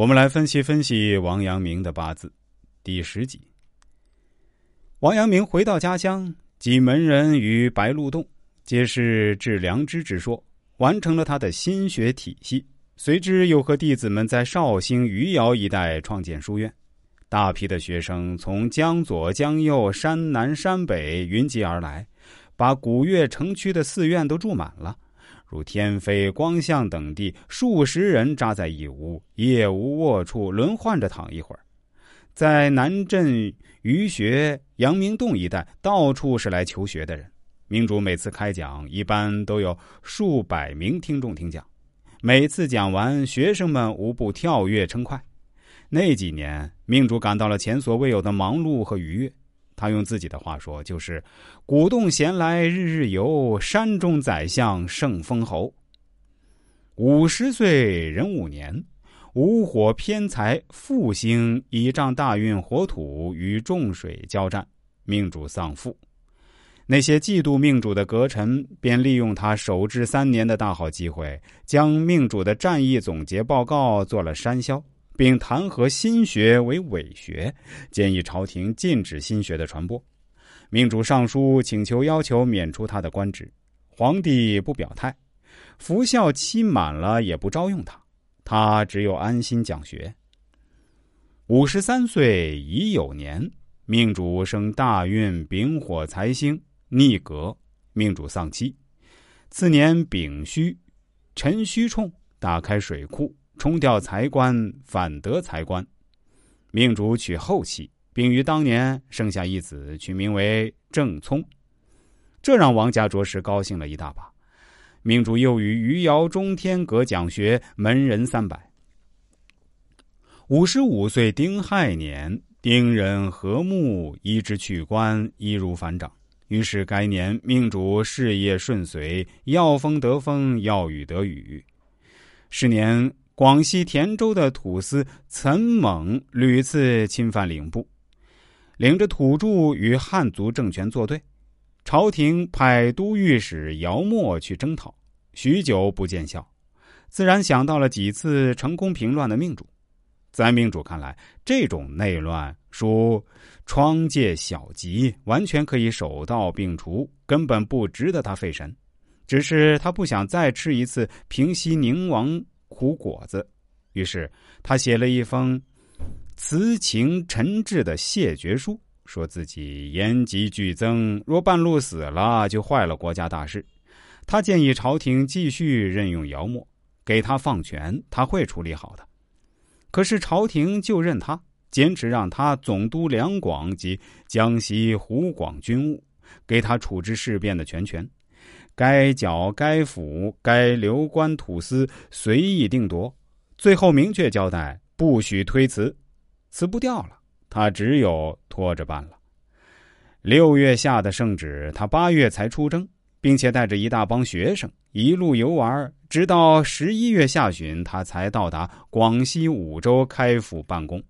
我们来分析分析王阳明的八字，第十集。王阳明回到家乡，几门人于白鹿洞，皆是致良知之说，完成了他的心学体系。随之又和弟子们在绍兴余姚一带创建书院，大批的学生从江左江右、山南山北云集而来，把古越城区的寺院都住满了。如天妃、光相等地，数十人扎在一屋，夜无卧处，轮换着躺一会儿。在南镇余学、阳明洞一带，到处是来求学的人。明主每次开讲，一般都有数百名听众听讲。每次讲完，学生们无不跳跃称快。那几年，命主感到了前所未有的忙碌和愉悦。他用自己的话说，就是“古洞闲来日日游，山中宰相胜封侯”。五十岁人五年，五火偏财复兴倚仗大运火土与重水交战，命主丧父。那些嫉妒命主的阁臣，便利用他守制三年的大好机会，将命主的战役总结报告做了删销。并弹劾心学为伪学，建议朝廷禁止心学的传播。命主上书请求要求免除他的官职，皇帝不表态，服孝期满了也不招用他，他只有安心讲学。五十三岁乙酉年，命主生大运丙火财星逆格，命主丧妻。次年丙戌，辰戌冲，打开水库。冲掉财官，反得财官。命主娶后妻，并于当年生下一子，取名为郑聪。这让王家着实高兴了一大把。命主又于余姚中天阁讲学，门人三百。五十五岁丁亥年，丁人和睦，一之去官，一如反掌。于是该年命主事业顺遂，要风得风，要雨得雨。是年。广西田州的土司岑猛屡次侵犯领部，领着土著与汉族政权作对。朝廷派都御史姚默去征讨，许久不见效，自然想到了几次成功平乱的命主。在命主看来，这种内乱属疮疥小疾，完全可以手到病除，根本不值得他费神。只是他不想再吃一次平西宁王。苦果子，于是他写了一封辞情陈挚的谢绝书，说自己延疾俱增，若半路死了，就坏了国家大事。他建议朝廷继续任用姚默，给他放权，他会处理好的。可是朝廷就任他，坚持让他总督两广及江西湖广军务，给他处置事变的全权。该剿、该府、该留官土司随意定夺，最后明确交代不许推辞，辞不掉了，他只有拖着办了。六月下的圣旨，他八月才出征，并且带着一大帮学生一路游玩，直到十一月下旬，他才到达广西梧州开府办公。